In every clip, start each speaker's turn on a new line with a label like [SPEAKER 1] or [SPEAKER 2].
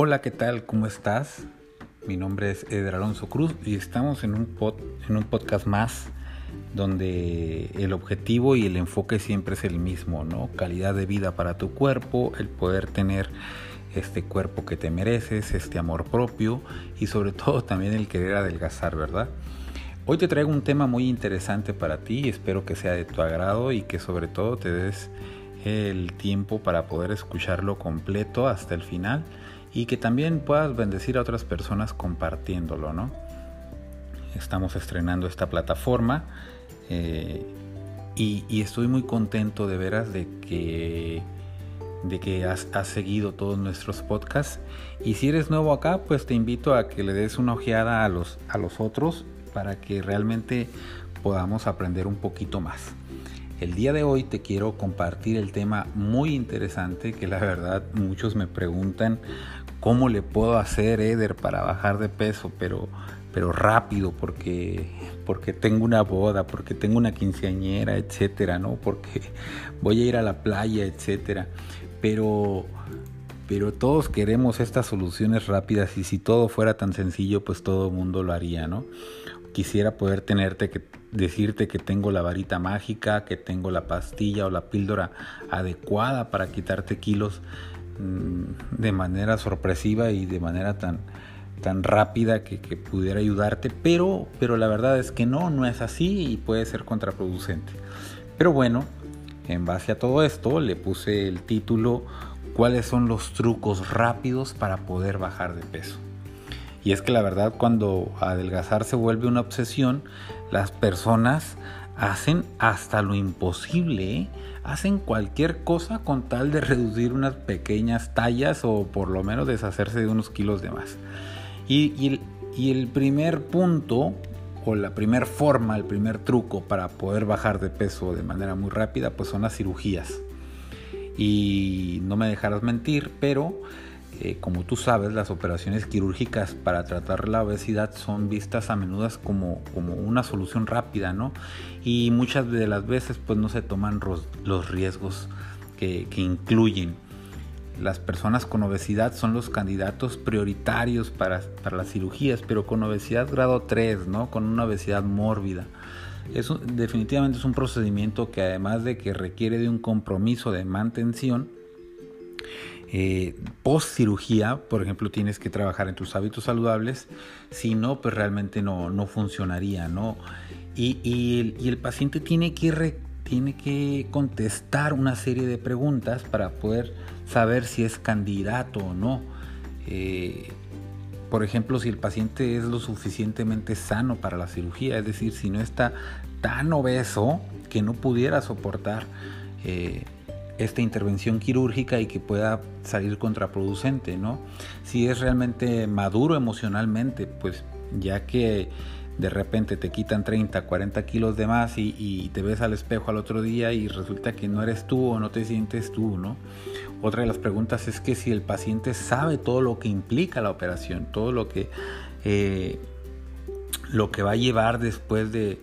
[SPEAKER 1] Hola, ¿qué tal? ¿Cómo estás? Mi nombre es Eder Alonso Cruz y estamos en un, pod, en un podcast más donde el objetivo y el enfoque siempre es el mismo, ¿no? Calidad de vida para tu cuerpo, el poder tener este cuerpo que te mereces, este amor propio y sobre todo también el querer adelgazar, ¿verdad? Hoy te traigo un tema muy interesante para ti, espero que sea de tu agrado y que sobre todo te des el tiempo para poder escucharlo completo hasta el final y que también puedas bendecir a otras personas compartiéndolo, ¿no? Estamos estrenando esta plataforma eh, y, estoy muy contento de veras de que, de que has, seguido todos nuestros podcasts. Y si eres nuevo acá, pues te invito a que le des una ojeada a los, a los otros para que realmente podamos aprender un poquito más. El día de hoy te quiero compartir el tema muy interesante que la verdad muchos me preguntan cómo le puedo hacer Eder para bajar de peso, pero, pero rápido, porque, porque tengo una boda, porque tengo una quinceañera, etcétera, ¿no? Porque voy a ir a la playa, etcétera. Pero, pero todos queremos estas soluciones rápidas y si todo fuera tan sencillo, pues todo el mundo lo haría, ¿no? Quisiera poder tenerte que decirte que tengo la varita mágica, que tengo la pastilla o la píldora adecuada para quitarte kilos Mm, de manera sorpresiva y de manera tan, tan rápida que, pudiera ayudarte, pero, pero la verdad es que no, no es así y puede ser contraproducente. Pero bueno, en base a todo esto le puse el título ¿Cuáles son los trucos rápidos para poder bajar de peso? Y es que la verdad cuando adelgazar se vuelve una obsesión, las personas hacen hasta lo imposible, ¿eh? hacen cualquier cosa con tal de reducir unas pequeñas tallas o por lo menos deshacerse de unos kilos de más. Y, el, primer punto o la primera forma, el primer truco para poder bajar de peso de manera muy rápida, pues son las cirugías. Y no me dejarás mentir, pero eh, como tú sabes, las operaciones quirúrgicas para tratar la obesidad son vistas a menudo como, como una solución rápida, ¿no? Y muchas de las veces pues no se toman los riesgos que, incluyen. Las personas con obesidad son los candidatos prioritarios para, para las cirugías, pero con obesidad grado 3, ¿no? Con una obesidad mórbida. Definitivamente es un procedimiento que además de que requiere de un compromiso de mantención, eh, post cirugía, por ejemplo, tienes que trabajar en tus hábitos saludables, si no, pues realmente no, no funcionaría, ¿no? Y, el, paciente tiene que, tiene que contestar una serie de preguntas para poder saber si es candidato o no. Eh, por ejemplo, si el paciente es lo suficientemente sano para la cirugía, es decir, si no está tan obeso que no pudiera soportar eh, esta intervención quirúrgica y que pueda salir contraproducente, ¿no? Si es realmente maduro emocionalmente, pues ya que de repente te quitan 30, 40 kilos de más y, te ves al espejo al otro día y resulta que no eres tú o no te sientes tú, ¿no? Otra de las preguntas es que si el paciente sabe todo lo que implica la operación, todo lo que, eh, lo que va a llevar después de,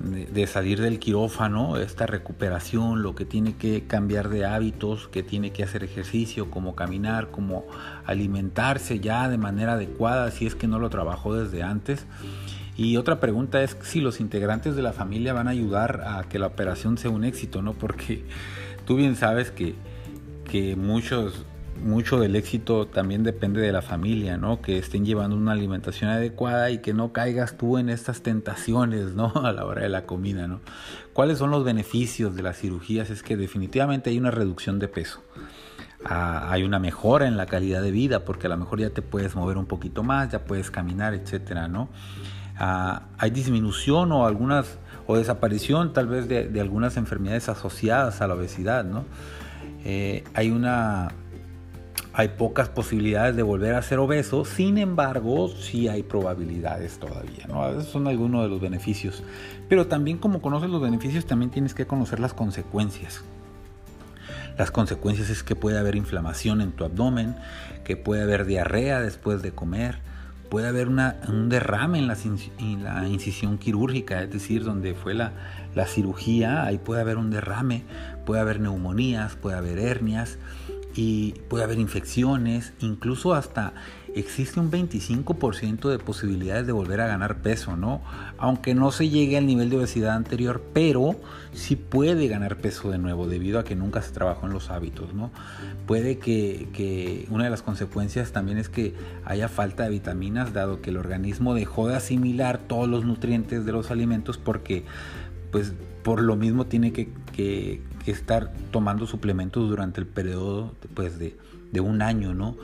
[SPEAKER 1] de, salir del quirófano, esta recuperación, lo que tiene que cambiar de hábitos, que tiene que hacer ejercicio, como caminar, como alimentarse ya de manera adecuada, si es que no lo trabajó desde antes. Y otra pregunta es si los integrantes de la familia van a ayudar a que la operación sea un éxito, ¿no? Porque tú bien sabes que, que muchos mucho del éxito también depende de la familia, ¿no? Que estén llevando una alimentación adecuada y que no caigas tú en estas tentaciones, ¿no? A la hora de la comida, ¿no? ¿Cuáles son los beneficios de las cirugías? Es que definitivamente hay una reducción de peso. Ah, hay una mejora en la calidad de vida porque a lo mejor ya te puedes mover un poquito más, ya puedes caminar, etcétera, ¿no? Ah, hay disminución o algunas o desaparición tal vez de, algunas enfermedades asociadas a la obesidad, ¿no? Eh, hay una hay pocas posibilidades de volver a ser obeso, sin embargo, sí hay probabilidades todavía, ¿no? Esos son algunos de los beneficios. Pero también como conoces los beneficios, también tienes que conocer las consecuencias. Las consecuencias es que puede haber inflamación en tu abdomen, que puede haber diarrea después de comer, puede haber un derrame en la, incisión quirúrgica, es decir, donde fue la, la cirugía, ahí puede haber un derrame, puede haber neumonías, puede haber hernias, y puede haber infecciones, incluso hasta existe un 25% de posibilidades de volver a ganar peso, ¿no? Aunque no se llegue al nivel de obesidad anterior, pero sí puede ganar peso de nuevo debido a que nunca se trabajó en los hábitos, ¿no? Puede que, una de las consecuencias también es que haya falta de vitaminas, dado que el organismo dejó de asimilar todos los nutrientes de los alimentos porque, pues, por lo mismo tiene que, estar tomando suplementos durante el periodo pues, de un año, ¿no?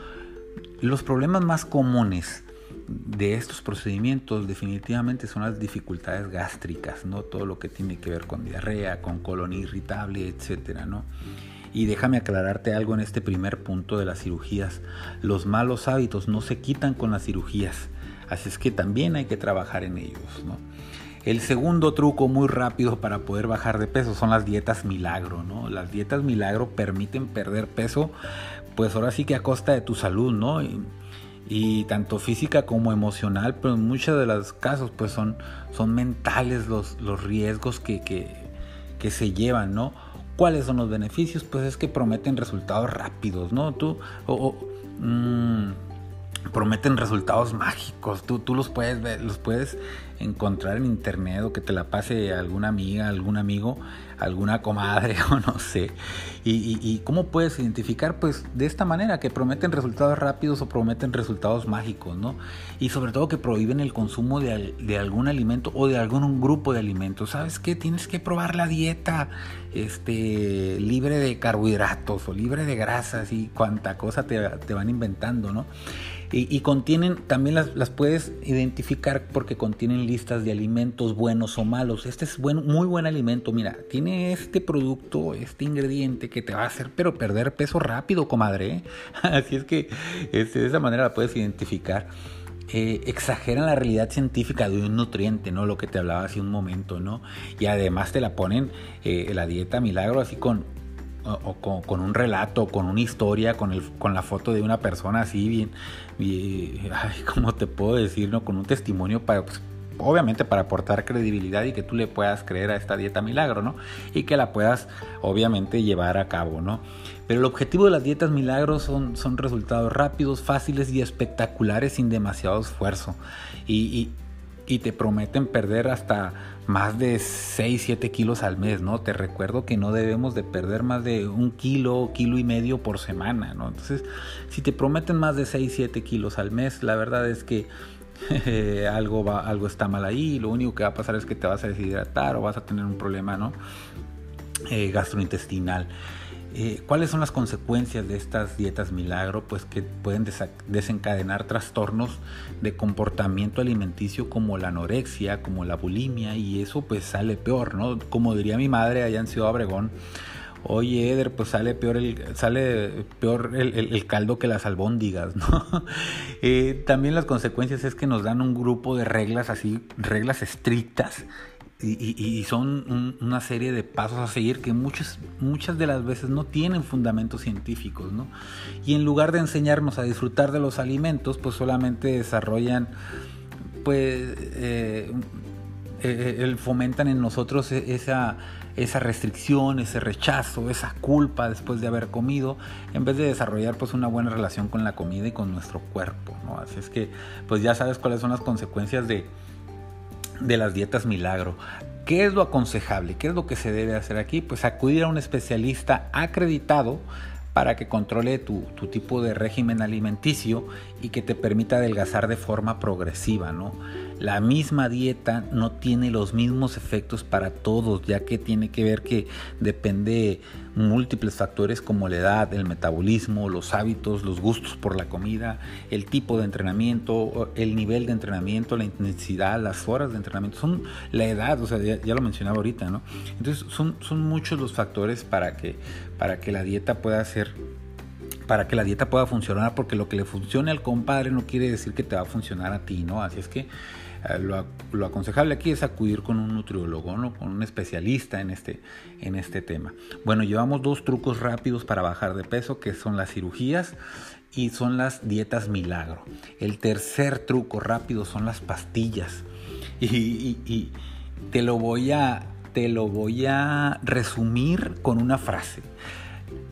[SPEAKER 1] Los problemas más comunes de estos procedimientos definitivamente son las dificultades gástricas, ¿no? Todo lo que tiene que ver con diarrea, con colon irritable, etcétera, ¿no? Y déjame aclararte algo en este primer punto de las cirugías. Los malos hábitos no se quitan con las cirugías, así es que también hay que trabajar en ellos, ¿no? El segundo truco muy rápido para poder bajar de peso son las dietas milagro, ¿no? Las dietas milagro permiten perder peso, pues ahora sí que a costa de tu salud, ¿no? Y, tanto física como emocional, pero en muchos de los casos pues son, son mentales los, los riesgos que, que, se llevan, ¿no? ¿Cuáles son los beneficios? Pues es que prometen resultados rápidos, ¿no? Tú, o, mm, prometen resultados mágicos. Tú, tú los puedes ver, los puedes encontrar en internet o que te la pase alguna amiga, algún amigo, alguna comadre o no sé. Y, cómo puedes identificar, pues de esta manera, que prometen resultados rápidos o prometen resultados mágicos, ¿no? Y sobre todo que prohíben el consumo de, de algún alimento o de algún grupo de alimentos. ¿Sabes qué? Tienes que probar la dieta este, libre de carbohidratos o libre de grasas y cuánta cosa te, te van inventando, ¿no? Y, contienen, también las, las, puedes identificar porque contienen listas de alimentos buenos o malos. Este es muy buen alimento, mira, tiene este producto, este ingrediente que te va a hacer pero perder peso rápido, comadre. ¿eh? Así es que este, de esa manera la puedes identificar. Eh, exageran la realidad científica de un nutriente, ¿no? Lo que te hablaba hace un momento, ¿no? Y además te la ponen eh, la dieta milagro así con con, un relato, con una historia, con, el, con la foto de una persona así bien, ¿cómo te puedo decir? No? Con un testimonio para, pues, obviamente para aportar credibilidad y que tú le puedas creer a esta dieta milagro, ¿no? Y que la puedas, obviamente, llevar a cabo, ¿no? Pero el objetivo de las dietas milagros son, son resultados rápidos, fáciles y espectaculares sin demasiado esfuerzo. y, y te prometen perder hasta más de 6, 7 kilos al mes, ¿no? Te recuerdo que no debemos de perder más de un kilo, kilo y medio por semana, ¿no? Entonces, si te prometen más de 6, 7 kilos al mes, la verdad es que algo, va, algo está mal ahí, lo único que va a pasar es que te vas a deshidratar o vas a tener un problema, ¿no? Eh, gastrointestinal. Eh, ¿Cuáles son las consecuencias de estas dietas milagro? Pues que pueden desencadenar trastornos de comportamiento alimenticio como la anorexia, como la bulimia y eso pues sale peor, ¿no? Como diría mi madre allá en Ciudad Obregón, oye Eder, pues sale peor el, sale peor el, caldo que las albóndigas, ¿no? Eh, también las consecuencias es que nos dan un grupo de reglas así, reglas estrictas y, son una serie de pasos a seguir que muchas, muchas de las veces no tienen fundamentos científicos, ¿no? Y en lugar de enseñarnos a disfrutar de los alimentos, pues solamente desarrollan, pues, eh, eh, fomentan en nosotros e, esa, esa restricción, ese rechazo, esa culpa después de haber comido, en vez de desarrollar pues una buena relación con la comida y con nuestro cuerpo, ¿no? Así es que, pues ya sabes cuáles son las consecuencias de de las dietas milagro. ¿Qué es lo aconsejable? ¿Qué es lo que se debe hacer aquí? Pues acudir a un especialista acreditado para que controle tu, tu, tipo de régimen alimenticio y que te permita adelgazar de forma progresiva, ¿no? La misma dieta no tiene los mismos efectos para todos, ya que tiene que ver que depende múltiples factores como la edad, el metabolismo, los hábitos, los gustos por la comida, el tipo de entrenamiento, el nivel de entrenamiento, la intensidad, las horas de entrenamiento, son la edad, o sea, ya, lo mencionaba ahorita, ¿no? Entonces son, son muchos los factores para que, para que la dieta pueda ser para que la dieta pueda funcionar, porque lo que le funcione al compadre no quiere decir que te va a funcionar a ti, ¿no? Así es que eh, lo, aconsejable aquí es acudir con un nutriólogo, ¿no? con un especialista en este, en este tema. Bueno, llevamos dos trucos rápidos para bajar de peso, que son las cirugías y son las dietas milagro. El tercer truco rápido son las pastillas. Y, te, lo voy a, te lo voy a resumir con una frase.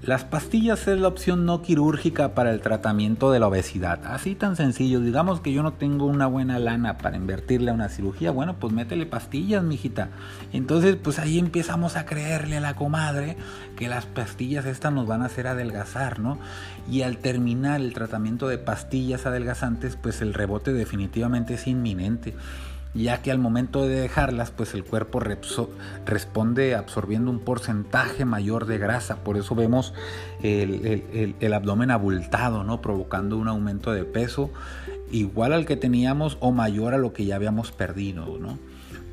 [SPEAKER 1] Las pastillas es la opción no quirúrgica para el tratamiento de la obesidad. Así tan sencillo. Digamos que yo no tengo una buena lana para invertirle a una cirugía. Bueno, pues métele pastillas, mijita. Entonces, pues ahí empezamos a creerle a la comadre que las pastillas estas nos van a hacer adelgazar, ¿no? Y al terminar el tratamiento de pastillas adelgazantes, pues el rebote definitivamente es inminente ya que al momento de dejarlas, pues el cuerpo responde absorbiendo un porcentaje mayor de grasa. Por eso vemos el, abdomen abultado, ¿no? provocando un aumento de peso igual al que teníamos o mayor a lo que ya habíamos perdido. ¿no?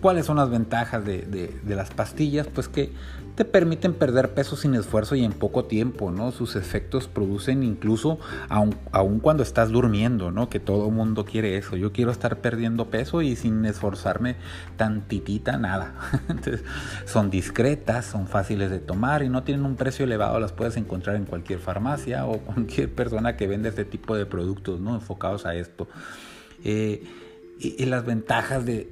[SPEAKER 1] ¿Cuáles son las ventajas de, de las pastillas? Pues que te permiten perder peso sin esfuerzo y en poco tiempo, ¿no? Sus efectos producen incluso aun, cuando estás durmiendo, ¿no? Que todo mundo quiere eso. Yo quiero estar perdiendo peso y sin esforzarme tantitita nada. Entonces, son discretas, son fáciles de tomar y no tienen un precio elevado. Las puedes encontrar en cualquier farmacia o cualquier persona que vende este tipo de productos, ¿no? Enfocados a esto. Eh, y, las ventajas de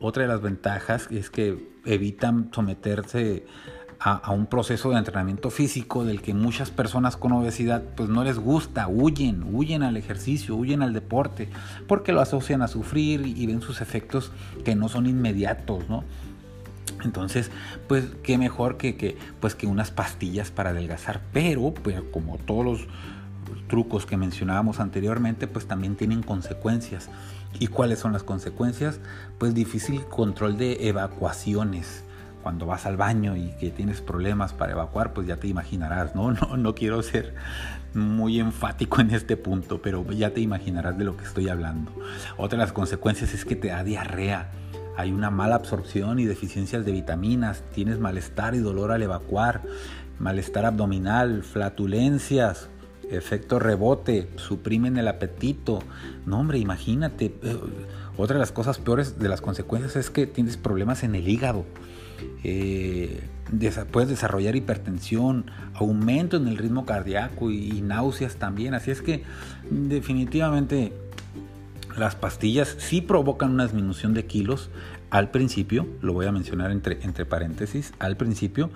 [SPEAKER 1] otra de las ventajas es que evitan someterse a, un proceso de entrenamiento físico del que muchas personas con obesidad pues no les gusta, huyen, huyen al ejercicio, huyen al deporte, porque lo asocian a sufrir y, ven sus efectos que no son inmediatos, ¿no? Entonces, pues qué mejor que, que, pues, que unas pastillas para adelgazar, pero pues, como todos los trucos que mencionábamos anteriormente, pues también tienen consecuencias. ¿Y cuáles son las consecuencias? Pues difícil control de evacuaciones. Cuando vas al baño y que tienes problemas para evacuar, pues ya te imaginarás, ¿no? No, no quiero ser muy enfático en este punto, pero ya te imaginarás de lo que estoy hablando. Otra de las consecuencias es que te da diarrea. Hay una mala absorción y deficiencias de vitaminas, tienes malestar y dolor al evacuar, malestar abdominal, flatulencias, efecto rebote, suprimen el apetito. No, hombre, imagínate. Eh, otra de las cosas peores de las consecuencias es que tienes problemas en el hígado. Eh, puedes desarrollar hipertensión, aumento en el ritmo cardíaco y, náuseas también. Así es que definitivamente las pastillas sí provocan una disminución de kilos al principio, lo voy a mencionar entre, entre paréntesis, al principio,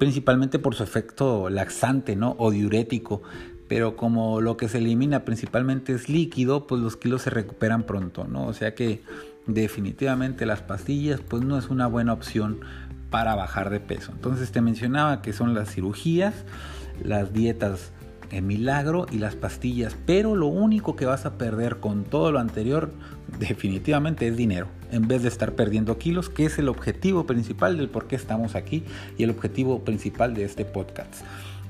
[SPEAKER 1] principalmente por su efecto laxante ¿no? o diurético, pero como lo que se elimina principalmente es líquido, pues los kilos se recuperan pronto, ¿no? O sea que definitivamente las pastillas pues no es una buena opción para bajar de peso. Entonces te mencionaba que son las cirugías, las dietas en milagro y las pastillas, pero lo único que vas a perder con todo lo anterior definitivamente es dinero, en vez de estar perdiendo kilos, que es el objetivo principal del por qué estamos aquí y el objetivo principal de este podcast.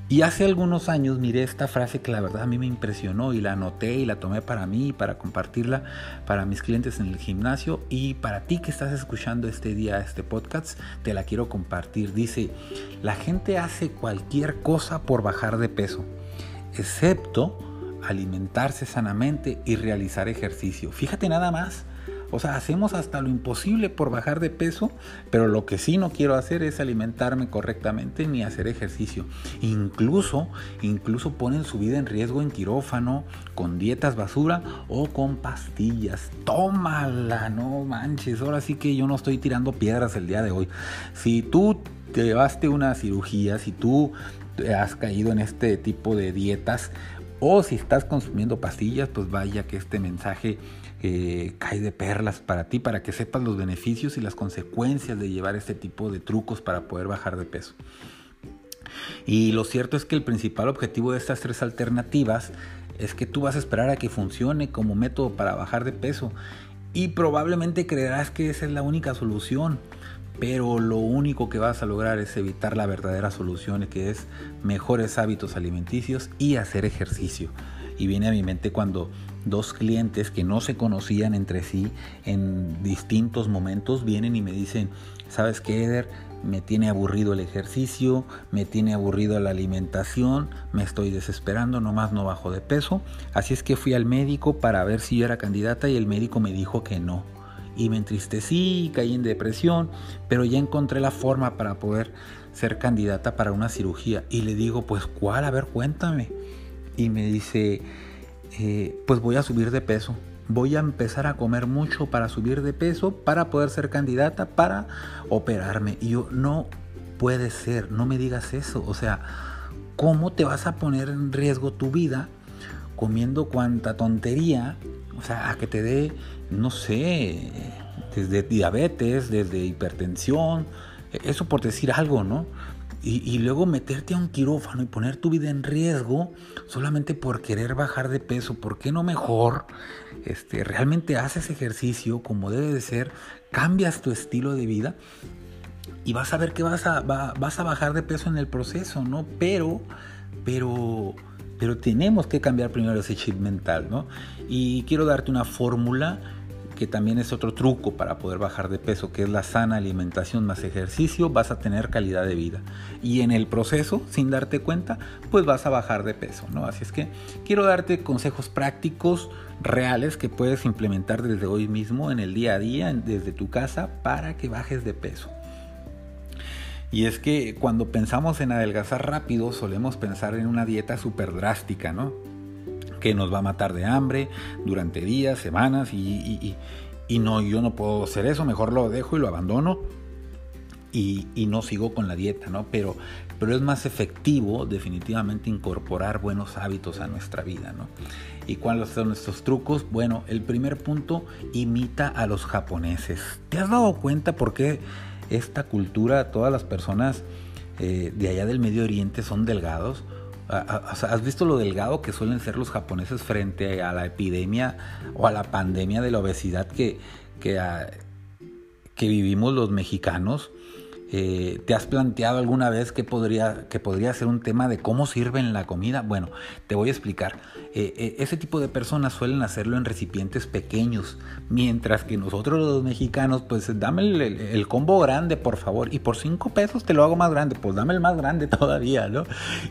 [SPEAKER 1] Y hace algunos años miré esta frase que la verdad a mí me impresionó y la anoté y la tomé para mí, para compartirla para mis clientes en el gimnasio y para ti que estás escuchando este día este podcast, te la quiero compartir. Dice, la gente hace cualquier cosa por bajar de peso, excepto alimentarse sanamente y realizar ejercicio. Fíjate nada más o sea, hacemos hasta lo imposible por bajar de peso, pero lo que sí no quiero hacer es alimentarme correctamente ni hacer ejercicio. Incluso, incluso ponen su vida en riesgo en quirófano, con dietas basura o con pastillas. Tómala, no manches. Ahora sí que yo no estoy tirando piedras el día de hoy. Si tú te llevaste una cirugía, si tú has caído en este tipo de dietas, o si estás consumiendo pastillas, pues vaya que este mensaje eh, cae de perlas para ti, para que sepas los beneficios y las consecuencias de llevar este tipo de trucos para poder bajar de peso. Y lo cierto es que el principal objetivo de estas tres alternativas es que tú vas a esperar a que funcione como método para bajar de peso y probablemente creerás que esa es la única solución, pero lo único que vas a lograr es evitar la verdadera solución que es mejores hábitos alimenticios y hacer ejercicio. Y viene a mi mente cuando dos clientes que no se conocían entre sí en distintos momentos vienen y me dicen, ¿sabes qué, Eder? Me tiene aburrido el ejercicio, me tiene aburrido la alimentación, me estoy desesperando, nomás no bajo de peso. Así es que fui al médico para ver si yo era candidata y el médico me dijo que no. Y me entristecí, caí en depresión, pero ya encontré la forma para poder ser candidata para una cirugía. Y le digo, pues ¿cuál? A ver, cuéntame. Y me dice, eh, pues voy a subir de peso. Voy a empezar a comer mucho para subir de peso, para poder ser candidata, para operarme. Y yo, no puede ser, no me digas eso. O sea, ¿cómo te vas a poner en riesgo tu vida comiendo cuanta tontería? O sea, a que te dé, no sé, desde diabetes, desde hipertensión, eso por decir algo, ¿no? Y, luego meterte a un quirófano y poner tu vida en riesgo solamente por querer bajar de peso. ¿Por qué no mejor este, realmente haces ejercicio como debe de ser, cambias tu estilo de vida y vas a ver que vas a, vas a bajar de peso en el proceso, ¿no? Pero, pero, pero tenemos que cambiar primero ese chip mental, ¿no? Y quiero darte una fórmula que también es otro truco para poder bajar de peso, que es la sana alimentación más ejercicio, vas a tener calidad de vida. Y en el proceso, sin darte cuenta, pues vas a bajar de peso, ¿no? Así es que quiero darte consejos prácticos, reales, que puedes implementar desde hoy mismo, en el día a día, desde tu casa, para que bajes de peso. Y es que cuando pensamos en adelgazar rápido, solemos pensar en una dieta súper drástica, ¿no? Que nos va a matar de hambre durante días, semanas y, no, yo no puedo hacer eso, mejor lo dejo y lo abandono y, no sigo con la dieta, ¿no? Pero, pero es más efectivo definitivamente incorporar buenos hábitos a nuestra vida, ¿no? ¿Y cuáles son estos trucos? Bueno, el primer punto, imita a los japoneses. ¿Te has dado cuenta por qué esta cultura, todas las personas eh, de allá del Medio Oriente son delgados? ¿Has visto lo delgado que suelen ser los japoneses frente a la epidemia o a la pandemia de la obesidad que, que, ah, que vivimos los mexicanos? Eh, ¿Te has planteado alguna vez que podría, que podría ser un tema de cómo sirven la comida? Bueno, te voy a explicar. Eh, eh, ese tipo de personas suelen hacerlo en recipientes pequeños, mientras que nosotros los mexicanos, pues dame el, combo grande, por favor, y por cinco pesos te lo hago más grande, pues dame el más grande todavía, ¿no?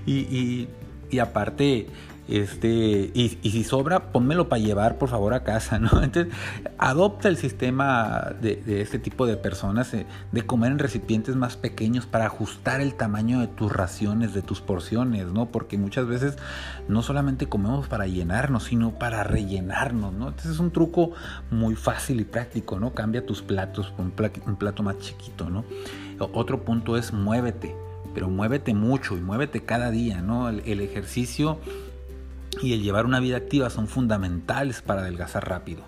[SPEAKER 1] Y aparte, este, y, si sobra, pónmelo para llevar, por favor, a casa, ¿no? Entonces, adopta el sistema de, este tipo de personas eh, de, comer en recipientes más pequeños para ajustar el tamaño de tus raciones, de tus porciones, ¿no? Porque muchas veces no solamente comemos para llenarnos, sino para rellenarnos, ¿no? Entonces es un truco muy fácil y práctico, ¿no? Cambia tus platos por un, plato más chiquito, ¿no? Otro punto es muévete, pero muévete mucho y muévete cada día, ¿no? el ejercicio y el llevar una vida activa son fundamentales para adelgazar rápido.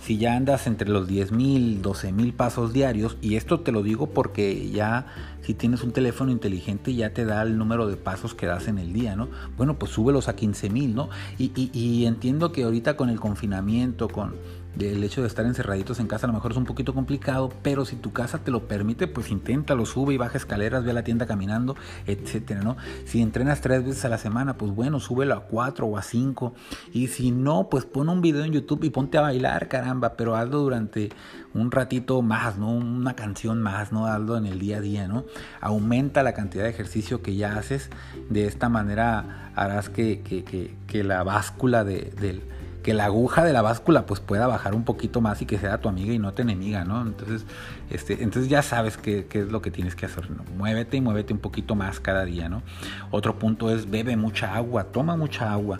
[SPEAKER 1] Si ya andas entre los 10.000, 12.000 pasos diarios, y esto te lo digo porque ya si tienes un teléfono inteligente ya te da el número de pasos que das en el día, ¿no? Bueno, pues súbelos a 15.000, ¿no? Y, y entiendo que ahorita con el confinamiento, con el hecho de estar encerraditos en casa a lo mejor es un poquito complicado, pero si tu casa te lo permite, pues inténtalo, sube y baja escaleras, ve a la tienda caminando, etcétera, ¿no? Si entrenas tres veces a la semana, pues bueno, súbelo a cuatro o a cinco. Y si no, pues pon un video en YouTube y ponte a bailar, caramba, pero hazlo durante un ratito más, ¿no? Una canción más, ¿no? Hazlo en el día a día, ¿no? Aumenta la cantidad de ejercicio que ya haces. De esta manera harás que, que, la báscula de, del que la aguja de la báscula pues pueda bajar un poquito más y que sea tu amiga y no tu enemiga, ¿no? Entonces, este, entonces ya sabes qué, es lo que tienes que hacer, ¿no? Muévete y muévete un poquito más cada día, ¿no? Otro punto es bebe mucha agua, toma mucha agua.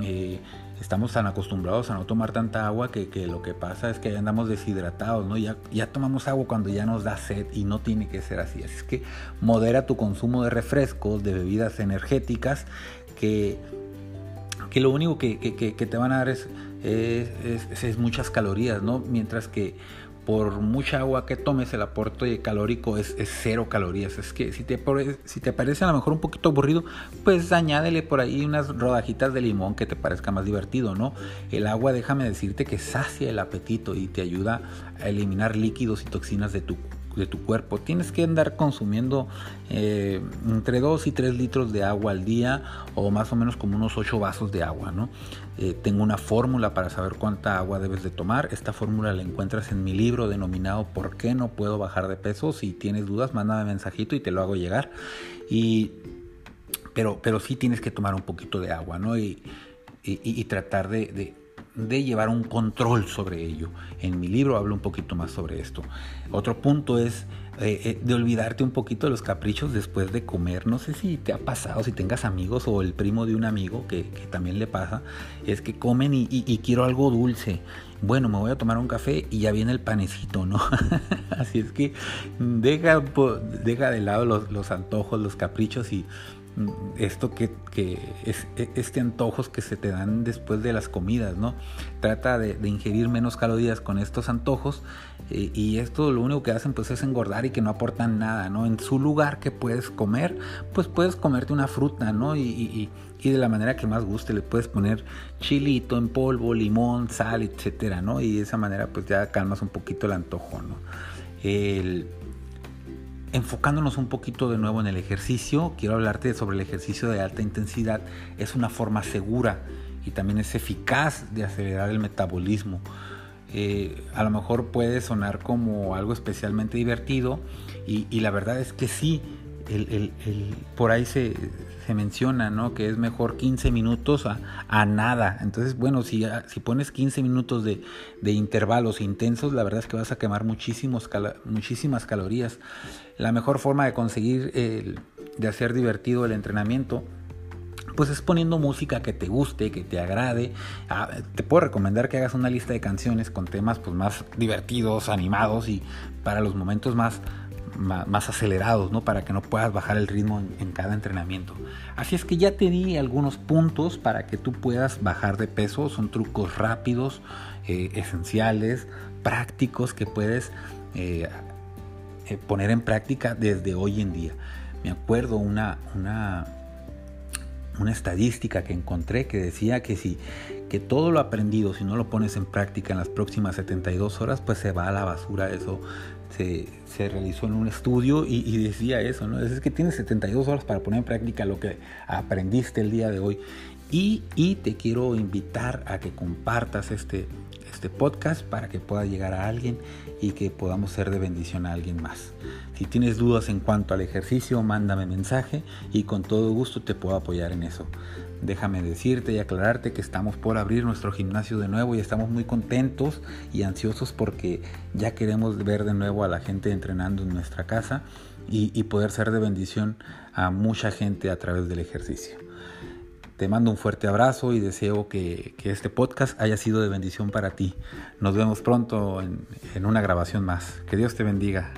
[SPEAKER 1] Eh, estamos tan acostumbrados a no tomar tanta agua que, lo que pasa es que andamos deshidratados, ¿no? Ya, ya tomamos agua cuando ya nos da sed y no tiene que ser así. Así es que modera tu consumo de refrescos, de bebidas energéticas que que lo único que, te van a dar es, muchas calorías, ¿no? Mientras que por mucha agua que tomes el aporte calórico es, cero calorías. Es que si te, si te parece a lo mejor un poquito aburrido, pues añádele por ahí unas rodajitas de limón que te parezca más divertido, ¿no? El agua, déjame decirte que sacia el apetito y te ayuda a eliminar líquidos y toxinas de tu de tu cuerpo. Tienes que andar consumiendo eh, entre 2 y 3 litros de agua al día o más o menos como unos 8 vasos de agua. ¿no? Eh, tengo una fórmula para saber cuánta agua debes de tomar. Esta fórmula la encuentras en mi libro denominado ¿Por qué no puedo bajar de peso? Si tienes dudas, mándame mensajito y te lo hago llegar. Y, pero, pero sí tienes que tomar un poquito de agua ¿no? y, y, tratar de de llevar un control sobre ello. En mi libro hablo un poquito más sobre esto. Otro punto es eh, eh, de olvidarte un poquito de los caprichos después de comer. No sé si te ha pasado, si tengas amigos o el primo de un amigo que, también le pasa, es que comen y, quiero algo dulce. Bueno, me voy a tomar un café y ya viene el panecito, ¿no? Así es que deja, deja de lado los, los antojos, los caprichos y esto que, es e, este antojos que se te dan después de las comidas, ¿no? Trata de, ingerir menos calorías con estos antojos eh, y esto lo único que hacen pues es engordar y que no aportan nada, ¿no? En su lugar que puedes comer, pues puedes comerte una fruta, ¿no? Y, de la manera que más guste, le puedes poner chilito en polvo, limón, sal, etcétera, ¿no? Y de esa manera pues ya calmas un poquito el antojo, ¿no? El, enfocándonos un poquito de nuevo en el ejercicio, quiero hablarte sobre el ejercicio de alta intensidad. Es una forma segura y también es eficaz de acelerar el metabolismo. Eh, a lo mejor puede sonar como algo especialmente divertido y, y la verdad es que sí, el, por ahí se, menciona ¿no? que es mejor 15 minutos a, nada. Entonces, bueno, si, si pones 15 minutos de, intervalos intensos, la verdad es que vas a quemar muchísimos muchísimas calorías. La mejor forma de conseguir de hacer divertido el entrenamiento pues es poniendo música que te guste, que te agrade. Ah, te puedo recomendar que hagas una lista de canciones con temas pues, más divertidos, animados y para los momentos más, más, acelerados, ¿no? Para que no puedas bajar el ritmo en, cada entrenamiento. Así es que ya te di algunos puntos para que tú puedas bajar de peso. Son trucos rápidos, eh, esenciales, prácticos que puedes eh, eh, poner en práctica desde hoy en día. Me acuerdo una, una, una estadística que encontré que decía que si que todo lo aprendido, si no lo pones en práctica en las próximas 72 horas, pues se va a la basura. Eso se, realizó en un estudio y, decía eso. Es que tienes 72 horas para poner en práctica lo que aprendiste el día de hoy. Y, te quiero invitar a que compartas este, este podcast para que pueda llegar a alguien y que podamos ser de bendición a alguien más. Si tienes dudas en cuanto al ejercicio, mándame mensaje y con todo gusto te puedo apoyar en eso. Déjame decirte y aclararte que estamos por abrir nuestro gimnasio de nuevo y estamos muy contentos y ansiosos porque ya queremos ver de nuevo a la gente entrenando en nuestra casa y, poder ser de bendición a mucha gente a través del ejercicio. Te mando un fuerte abrazo y deseo que, este podcast haya sido de bendición para ti. Nos vemos pronto en una grabación más. Que Dios te bendiga.